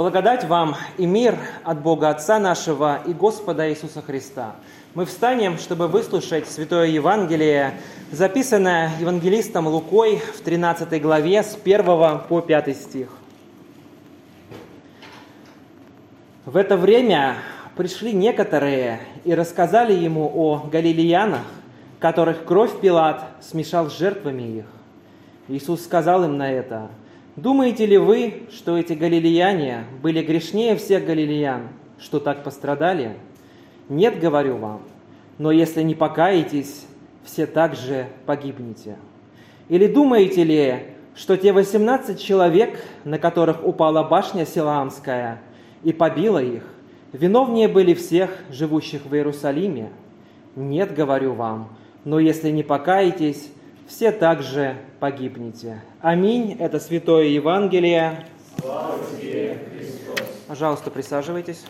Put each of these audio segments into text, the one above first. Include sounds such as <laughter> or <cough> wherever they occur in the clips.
Благодать вам и мир от Бога Отца нашего и Господа Иисуса Христа. Мы встанем, чтобы выслушать Святое Евангелие, записанное евангелистом Лукой в 13 главе с 1 по 5 стих. В это время пришли некоторые и рассказали ему о галилеянах, которых кровь Пилат смешал с жертвами их. Иисус сказал им на это – Думаете ли вы, что эти галилеяне были грешнее всех галилеян, что так пострадали? Нет, говорю вам, но если не покаетесь, все также погибнете. Или думаете ли, что те 18 человек, на которых упала башня Силаамская и побила их, виновнее были всех, живущих в Иерусалиме? Нет, говорю вам, но если не покаетесь, все также погибнете. Аминь. Это Святое Евангелие. Слава тебе, Христос. Пожалуйста, присаживайтесь.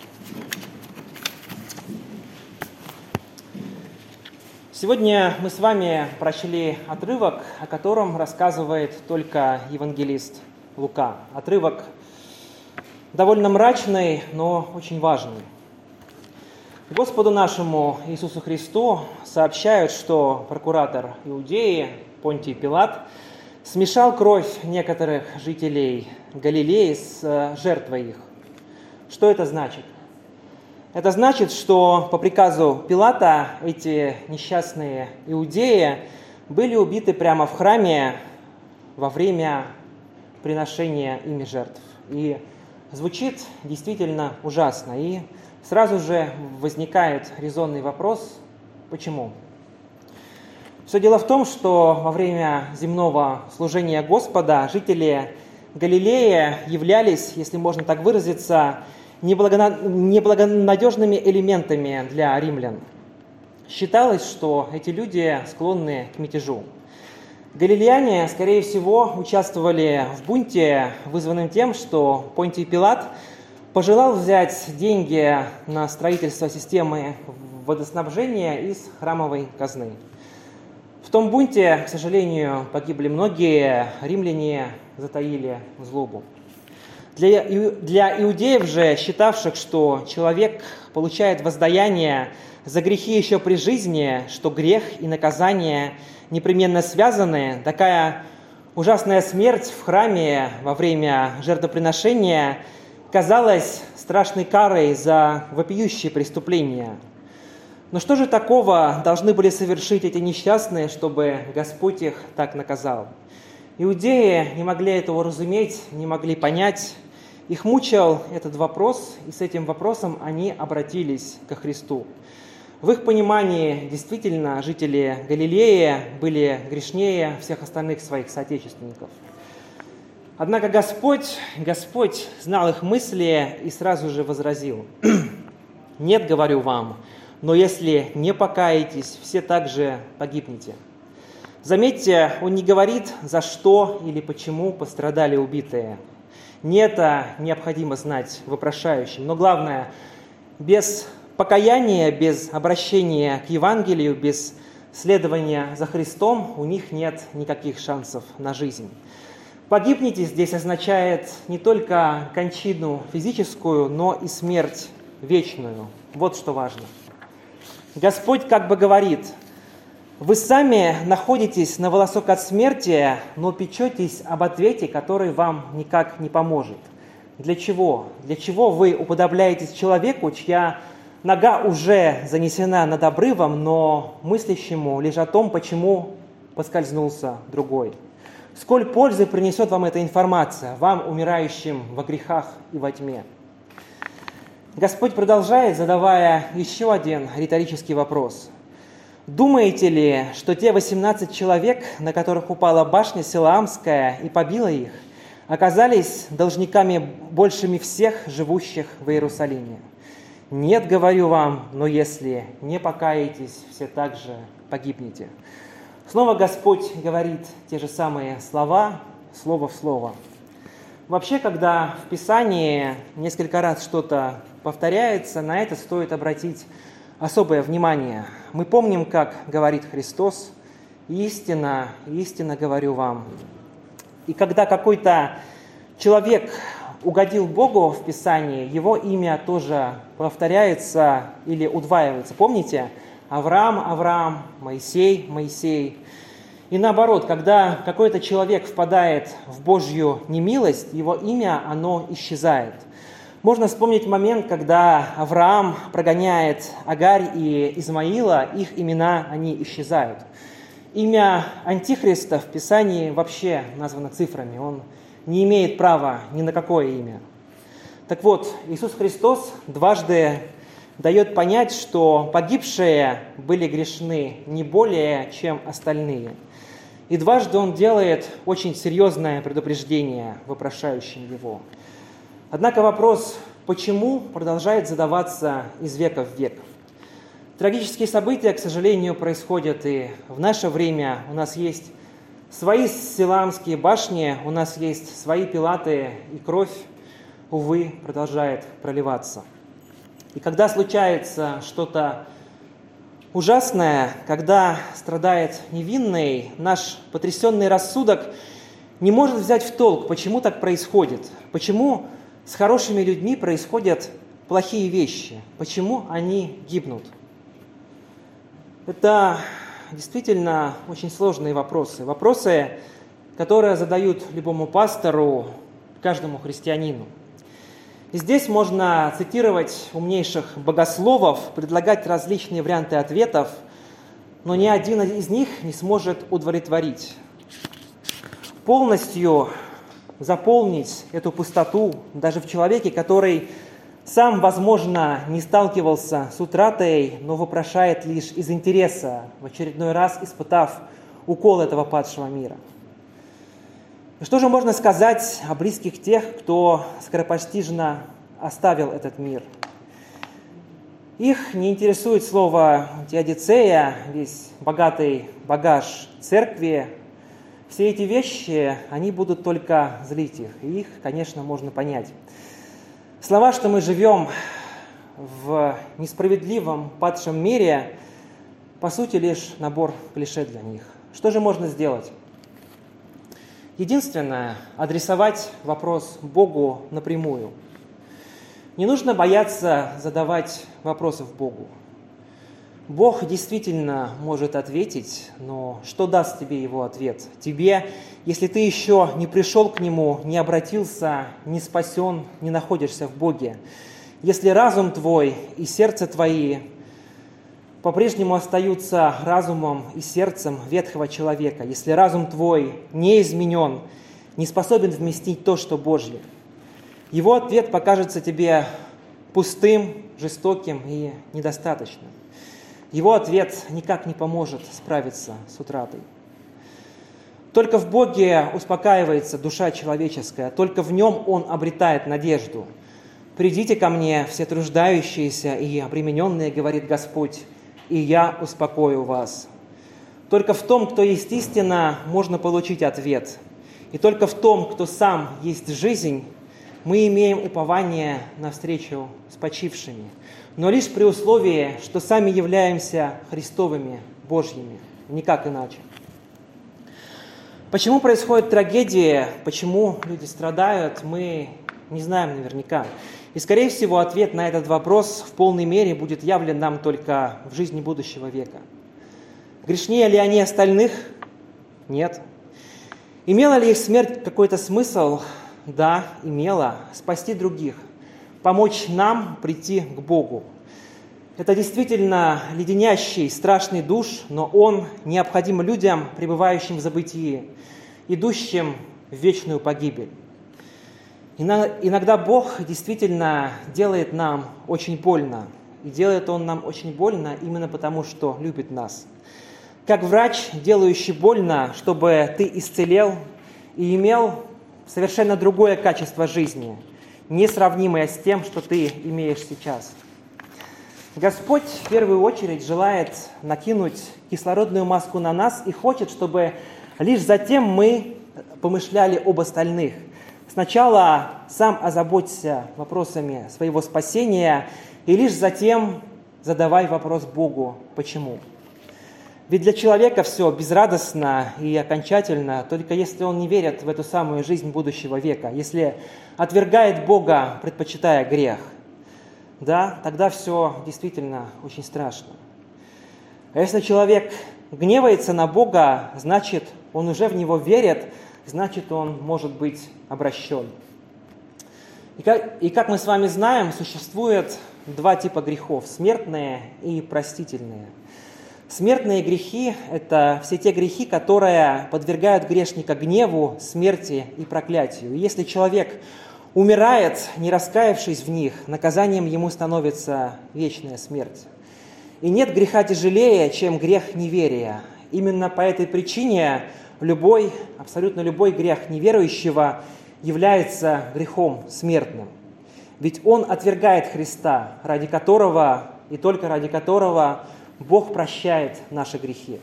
Сегодня мы с вами прочли отрывок, о котором рассказывает только евангелист Лука. Отрывок довольно мрачный, но очень важный. Господу нашему Иисусу Христу сообщают, что прокуратор Иудеи Понтий Пилат смешал кровь некоторых жителей Галилеи с э, жертвой их. Что это значит? Это значит, что по приказу Пилата эти несчастные иудеи были убиты прямо в храме во время приношения ими жертв. И звучит действительно ужасно. И сразу же возникает резонный вопрос, почему? Все дело в том, что во время земного служения Господа жители Галилея являлись, если можно так выразиться, неблагонадежными элементами для римлян. Считалось, что эти люди склонны к мятежу. Галилеяне, скорее всего, участвовали в бунте, вызванном тем, что Понтий Пилат пожелал взять деньги на строительство системы водоснабжения из храмовой казны. В том бунте, к сожалению, погибли многие, римляне затаили злобу. Для, для иудеев же, считавших, что человек получает воздаяние за грехи еще при жизни, что грех и наказание непременно связаны, такая ужасная смерть в храме во время жертвоприношения казалась страшной карой за вопиющие преступления – но что же такого должны были совершить эти несчастные, чтобы Господь их так наказал? Иудеи не могли этого разуметь, не могли понять. Их мучил этот вопрос, и с этим вопросом они обратились ко Христу. В их понимании действительно жители Галилеи были грешнее всех остальных своих соотечественников. Однако Господь, Господь знал их мысли и сразу же возразил, <clears throat> «Нет, говорю вам, но если не покаетесь, все также погибнете. Заметьте, он не говорит, за что или почему пострадали убитые. Не это необходимо знать вопрошающим. Но главное, без покаяния, без обращения к Евангелию, без следования за Христом у них нет никаких шансов на жизнь. Погибнете здесь означает не только кончину физическую, но и смерть вечную. Вот что важно – Господь как бы говорит, вы сами находитесь на волосок от смерти, но печетесь об ответе, который вам никак не поможет. Для чего? Для чего вы уподобляетесь человеку, чья нога уже занесена над обрывом, но мыслящему лишь о том, почему поскользнулся другой? Сколь пользы принесет вам эта информация, вам, умирающим во грехах и во тьме? Господь продолжает, задавая еще один риторический вопрос. Думаете ли, что те 18 человек, на которых упала башня Силаамская и побила их, оказались должниками большими всех живущих в Иерусалиме? Нет, говорю вам, но если не покаетесь, все также погибнете. Снова Господь говорит те же самые слова, слово в слово. Вообще, когда в Писании несколько раз что-то повторяется, на это стоит обратить особое внимание. Мы помним, как говорит Христос, истина, истинно говорю вам. И когда какой-то человек угодил Богу в Писании, его имя тоже повторяется или удваивается. Помните? Авраам, Авраам, Моисей, Моисей. И наоборот, когда какой-то человек впадает в Божью немилость, его имя, оно исчезает. Можно вспомнить момент, когда Авраам прогоняет Агарь и Измаила, их имена, они исчезают. Имя Антихриста в Писании вообще названо цифрами. Он не имеет права ни на какое имя. Так вот, Иисус Христос дважды дает понять, что погибшие были грешны не более, чем остальные. И дважды он делает очень серьезное предупреждение вопрошающим его. Однако вопрос, почему, продолжает задаваться из века в век. Трагические события, к сожалению, происходят и в наше время. У нас есть свои силамские башни, у нас есть свои пилаты, и кровь, увы, продолжает проливаться. И когда случается что-то ужасное, когда страдает невинный, наш потрясенный рассудок не может взять в толк, почему так происходит, почему с хорошими людьми происходят плохие вещи, почему они гибнут. Это действительно очень сложные вопросы. Вопросы, которые задают любому пастору, каждому христианину. Здесь можно цитировать умнейших богословов, предлагать различные варианты ответов, но ни один из них не сможет удовлетворить. Полностью заполнить эту пустоту даже в человеке, который сам, возможно, не сталкивался с утратой, но вопрошает лишь из интереса, в очередной раз испытав укол этого падшего мира. И что же можно сказать о близких тех, кто скоропостижно оставил этот мир? Их не интересует слово теодицея, весь богатый багаж церкви. Все эти вещи, они будут только злить их, и их, конечно, можно понять. Слова, что мы живем в несправедливом, падшем мире, по сути, лишь набор клише для них. Что же можно сделать? Единственное – адресовать вопрос Богу напрямую. Не нужно бояться задавать вопросов Богу. Бог действительно может ответить, но что даст тебе его ответ? Тебе, если ты еще не пришел к нему, не обратился, не спасен, не находишься в Боге. Если разум твой и сердце твои по-прежнему остаются разумом и сердцем ветхого человека, если разум твой не изменен, не способен вместить то, что Божье, его ответ покажется тебе пустым, жестоким и недостаточным его ответ никак не поможет справиться с утратой. Только в Боге успокаивается душа человеческая, только в нем он обретает надежду. «Придите ко мне, все труждающиеся и обремененные, — говорит Господь, — и я успокою вас». Только в том, кто есть истина, можно получить ответ. И только в том, кто сам есть жизнь, мы имеем упование на встречу с почившими – но лишь при условии, что сами являемся Христовыми, Божьими, никак иначе. Почему происходят трагедии, почему люди страдают, мы не знаем наверняка. И, скорее всего, ответ на этот вопрос в полной мере будет явлен нам только в жизни будущего века. Грешнее ли они остальных? Нет. Имела ли их смерть какой-то смысл? Да, имела. Спасти других помочь нам прийти к Богу. Это действительно леденящий, страшный душ, но он необходим людям, пребывающим в забытии, идущим в вечную погибель. Иногда Бог действительно делает нам очень больно. И делает Он нам очень больно именно потому, что любит нас. Как врач, делающий больно, чтобы ты исцелел и имел совершенно другое качество жизни – несравнимое с тем, что ты имеешь сейчас. Господь в первую очередь желает накинуть кислородную маску на нас и хочет, чтобы лишь затем мы помышляли об остальных. Сначала сам озаботься вопросами своего спасения, и лишь затем задавай вопрос Богу, почему. Ведь для человека все безрадостно и окончательно, только если он не верит в эту самую жизнь будущего века, если отвергает Бога, предпочитая грех, да, тогда все действительно очень страшно. А если человек гневается на Бога, значит, он уже в Него верит, значит, он может быть обращен. И как, и как мы с вами знаем, существует два типа грехов – смертные и простительные. Смертные грехи – это все те грехи, которые подвергают грешника гневу, смерти и проклятию. Если человек умирает, не раскаявшись в них, наказанием ему становится вечная смерть. И нет греха тяжелее, чем грех неверия. Именно по этой причине любой, абсолютно любой грех неверующего является грехом смертным. Ведь он отвергает Христа, ради которого и только ради которого Бог прощает наши грехи.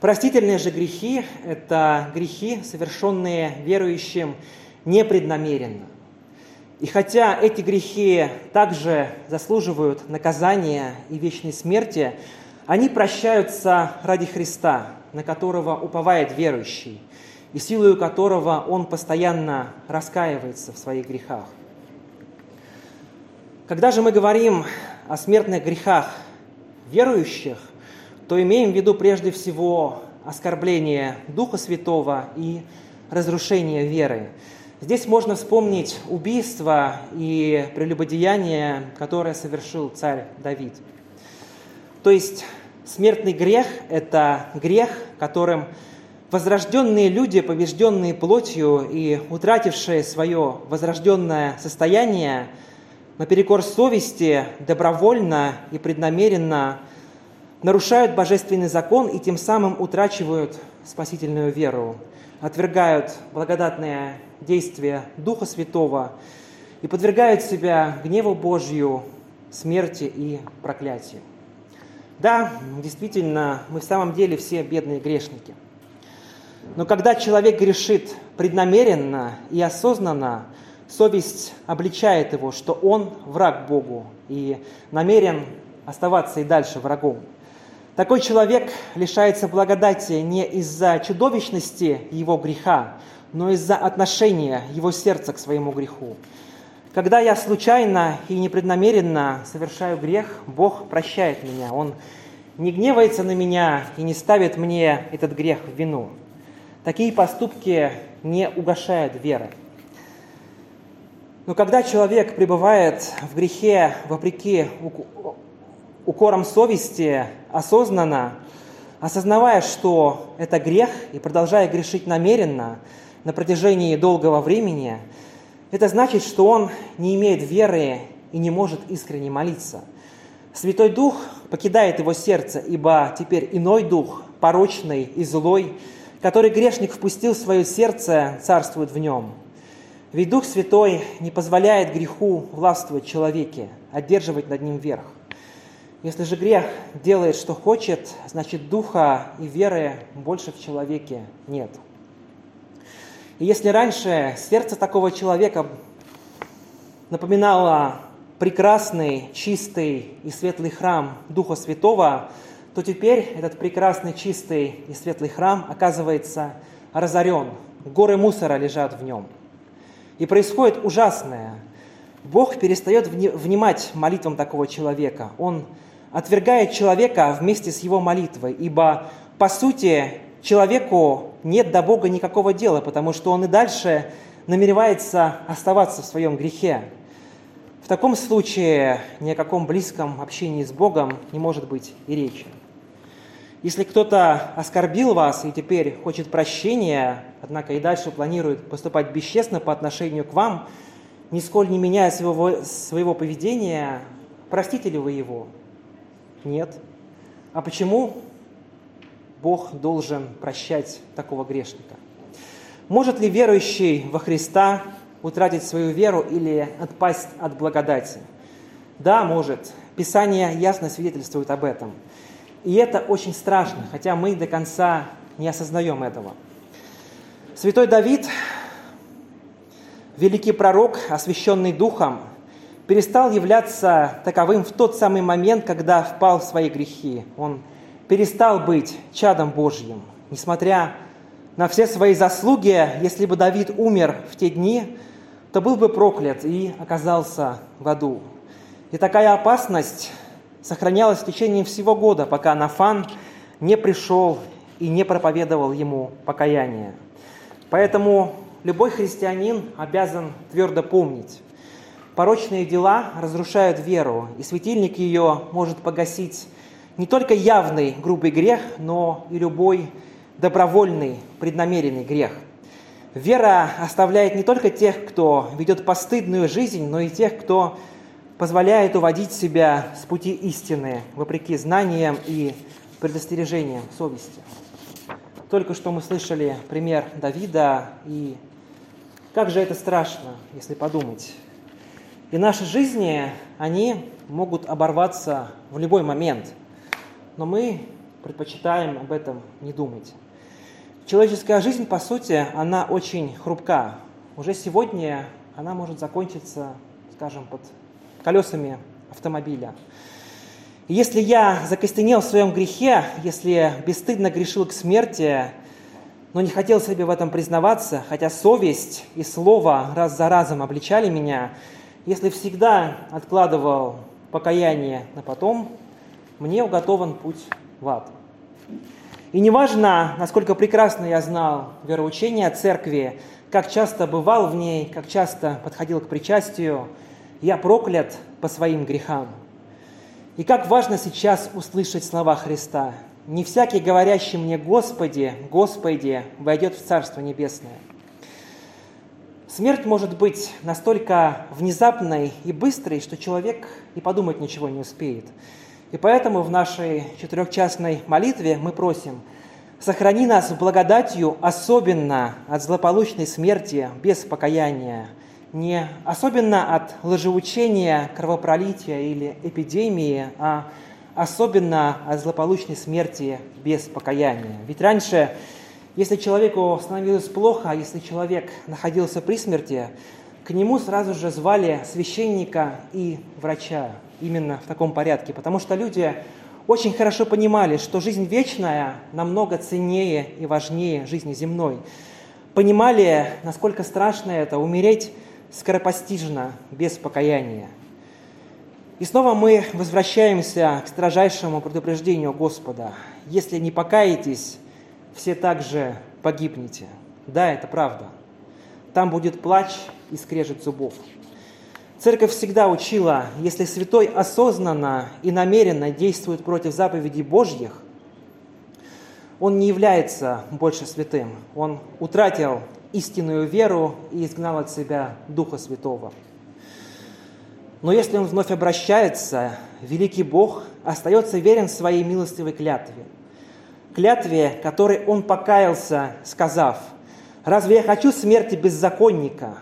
Простительные же грехи – это грехи, совершенные верующим непреднамеренно. И хотя эти грехи также заслуживают наказания и вечной смерти, они прощаются ради Христа, на которого уповает верующий, и силою которого он постоянно раскаивается в своих грехах. Когда же мы говорим о смертных грехах верующих, то имеем в виду прежде всего оскорбление Духа Святого и разрушение веры. Здесь можно вспомнить убийство и прелюбодеяние, которое совершил царь Давид. То есть смертный грех – это грех, которым возрожденные люди, побежденные плотью и утратившие свое возрожденное состояние – наперекор совести добровольно и преднамеренно нарушают божественный закон и тем самым утрачивают спасительную веру, отвергают благодатное действие Духа Святого и подвергают себя гневу Божью, смерти и проклятию. Да, действительно, мы в самом деле все бедные грешники. Но когда человек грешит преднамеренно и осознанно, совесть обличает его, что он враг Богу и намерен оставаться и дальше врагом. Такой человек лишается благодати не из-за чудовищности его греха, но из-за отношения его сердца к своему греху. Когда я случайно и непреднамеренно совершаю грех, Бог прощает меня. Он не гневается на меня и не ставит мне этот грех в вину. Такие поступки не угошают веры. Но когда человек пребывает в грехе вопреки укорам совести, осознанно, осознавая, что это грех, и продолжая грешить намеренно на протяжении долгого времени, это значит, что он не имеет веры и не может искренне молиться. Святой Дух покидает его сердце, ибо теперь иной дух, порочный и злой, который грешник впустил в свое сердце, царствует в нем – ведь Дух Святой не позволяет греху властвовать человеке, одерживать над ним верх. Если же грех делает, что хочет, значит духа и веры больше в человеке нет. И если раньше сердце такого человека напоминало прекрасный, чистый и светлый храм Духа Святого, то теперь этот прекрасный, чистый и светлый храм оказывается разорен. Горы мусора лежат в нем – и происходит ужасное. Бог перестает внимать молитвам такого человека. Он отвергает человека вместе с его молитвой, ибо, по сути, человеку нет до Бога никакого дела, потому что он и дальше намеревается оставаться в своем грехе. В таком случае ни о каком близком общении с Богом не может быть и речи. Если кто-то оскорбил вас и теперь хочет прощения, однако и дальше планирует поступать бесчестно по отношению к вам, нисколь не меняя своего, своего поведения, простите ли вы его? Нет. А почему Бог должен прощать такого грешника? Может ли верующий во Христа утратить свою веру или отпасть от благодати? Да, может. Писание ясно свидетельствует об этом – и это очень страшно, хотя мы до конца не осознаем этого. Святой Давид, великий пророк, освященный Духом, перестал являться таковым в тот самый момент, когда впал в свои грехи. Он перестал быть чадом Божьим, несмотря на все свои заслуги, если бы Давид умер в те дни, то был бы проклят и оказался в аду. И такая опасность сохранялась в течение всего года, пока Нафан не пришел и не проповедовал ему покаяние. Поэтому любой христианин обязан твердо помнить, порочные дела разрушают веру, и светильник ее может погасить не только явный грубый грех, но и любой добровольный, преднамеренный грех. Вера оставляет не только тех, кто ведет постыдную жизнь, но и тех, кто позволяет уводить себя с пути истины, вопреки знаниям и предостережениям совести. Только что мы слышали пример Давида, и как же это страшно, если подумать. И наши жизни, они могут оборваться в любой момент, но мы предпочитаем об этом не думать. Человеческая жизнь, по сути, она очень хрупка. Уже сегодня она может закончиться, скажем, под колесами автомобиля. Если я закостенел в своем грехе, если бесстыдно грешил к смерти, но не хотел себе в этом признаваться, хотя совесть и слово раз за разом обличали меня, если всегда откладывал покаяние на потом, мне уготован путь в ад. И неважно, насколько прекрасно я знал вероучение церкви, как часто бывал в ней, как часто подходил к причастию, я проклят по своим грехам. И как важно сейчас услышать слова Христа. «Не всякий, говорящий мне Господи, Господи, войдет в Царство Небесное». Смерть может быть настолько внезапной и быстрой, что человек и подумать ничего не успеет – и поэтому в нашей четырехчастной молитве мы просим, сохрани нас благодатью особенно от злополучной смерти без покаяния, не особенно от лжеучения, кровопролития или эпидемии, а особенно от злополучной смерти без покаяния. Ведь раньше, если человеку становилось плохо, если человек находился при смерти, к нему сразу же звали священника и врача именно в таком порядке, потому что люди очень хорошо понимали, что жизнь вечная намного ценнее и важнее жизни земной. Понимали, насколько страшно это умереть скоропостижно, без покаяния. И снова мы возвращаемся к строжайшему предупреждению Господа. Если не покаетесь, все также погибнете. Да, это правда. Там будет плач и скрежет зубов. Церковь всегда учила, если святой осознанно и намеренно действует против заповедей Божьих, он не является больше святым. Он утратил истинную веру и изгнал от себя Духа Святого. Но если он вновь обращается, великий Бог остается верен своей милостивой клятве. Клятве, которой он покаялся, сказав, «Разве я хочу смерти беззаконника,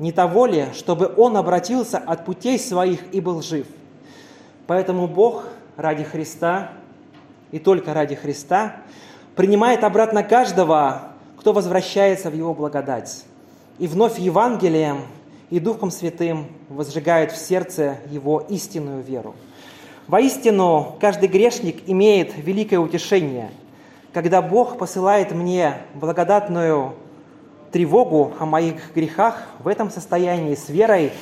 не того ли, чтобы он обратился от путей своих и был жив. Поэтому Бог ради Христа и только ради Христа принимает обратно каждого, кто возвращается в Его благодать. И вновь Евангелием и Духом Святым возжигает в сердце его истинную веру. Воистину, каждый грешник имеет великое утешение, когда Бог посылает мне благодатную тревогу о моих грехах, в этом состоянии с верой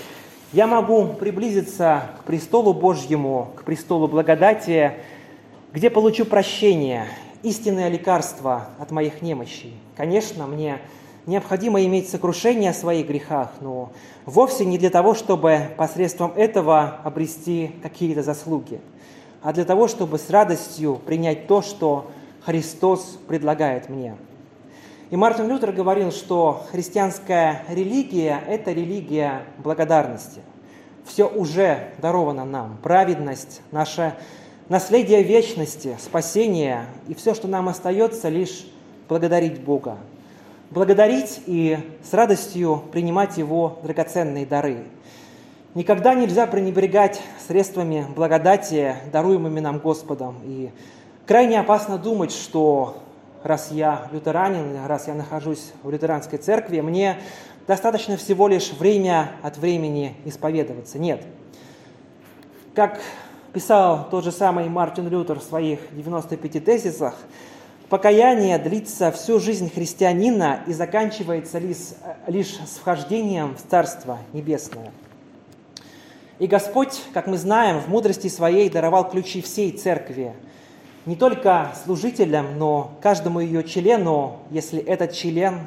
я могу приблизиться к престолу Божьему, к престолу благодати, где получу прощение, истинное лекарство от моих немощей. Конечно, мне необходимо иметь сокрушение о своих грехах, но вовсе не для того, чтобы посредством этого обрести какие-то заслуги, а для того, чтобы с радостью принять то, что Христос предлагает мне – и Мартин Лютер говорил, что христианская религия – это религия благодарности. Все уже даровано нам. Праведность, наше наследие вечности, спасение. И все, что нам остается, лишь благодарить Бога. Благодарить и с радостью принимать Его драгоценные дары. Никогда нельзя пренебрегать средствами благодати, даруемыми нам Господом. И крайне опасно думать, что раз я лютеранин, раз я нахожусь в лютеранской церкви, мне достаточно всего лишь время от времени исповедоваться. Нет. Как писал тот же самый Мартин Лютер в своих 95 тезисах, покаяние длится всю жизнь христианина и заканчивается лишь, лишь с вхождением в Царство Небесное. И Господь, как мы знаем, в мудрости своей даровал ключи всей церкви, не только служителям, но каждому ее члену, если этот член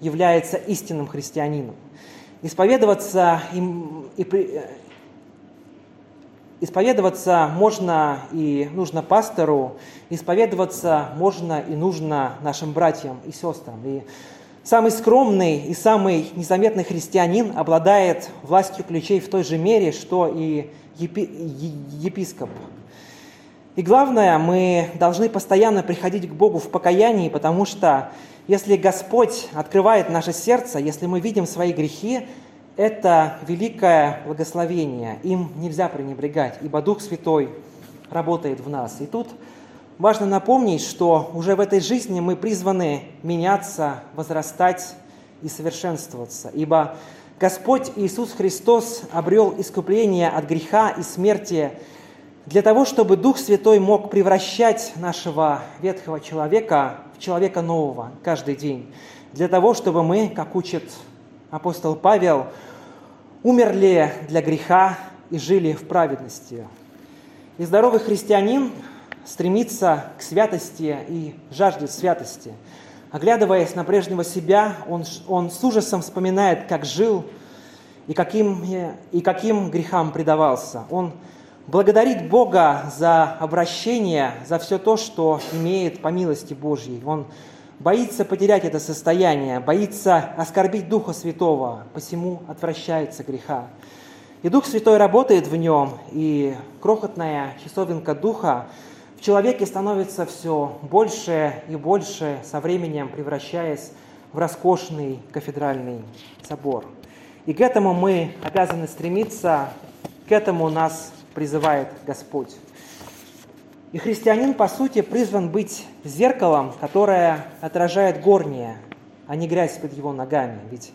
является истинным христианином. Исповедоваться им и Исповедоваться можно и нужно пастору, исповедоваться можно и нужно нашим братьям и сестрам. И самый скромный и самый незаметный христианин обладает властью ключей в той же мере, что и епи епископ. И главное, мы должны постоянно приходить к Богу в покаянии, потому что если Господь открывает наше сердце, если мы видим свои грехи, это великое благословение. Им нельзя пренебрегать, ибо Дух Святой работает в нас. И тут важно напомнить, что уже в этой жизни мы призваны меняться, возрастать и совершенствоваться. Ибо Господь Иисус Христос обрел искупление от греха и смерти для того, чтобы Дух Святой мог превращать нашего ветхого человека в человека нового каждый день. Для того, чтобы мы, как учит апостол Павел, умерли для греха и жили в праведности. И здоровый христианин стремится к святости и жаждет святости. Оглядываясь на прежнего себя, он, он с ужасом вспоминает, как жил и каким, и каким грехам предавался. Он благодарит Бога за обращение, за все то, что имеет по милости Божьей. Он боится потерять это состояние, боится оскорбить Духа Святого, посему отвращается греха. И Дух Святой работает в нем, и крохотная часовенка Духа в человеке становится все больше и больше, со временем превращаясь в роскошный кафедральный собор. И к этому мы обязаны стремиться, к этому нас призывает Господь. И христианин, по сути, призван быть зеркалом, которое отражает горнее, а не грязь под его ногами. Ведь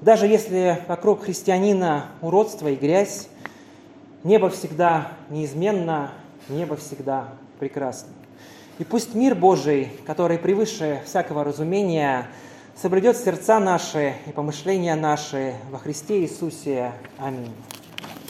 даже если вокруг христианина уродство и грязь, небо всегда неизменно, небо всегда прекрасно. И пусть мир Божий, который превыше всякого разумения, соблюдет сердца наши и помышления наши во Христе Иисусе. Аминь.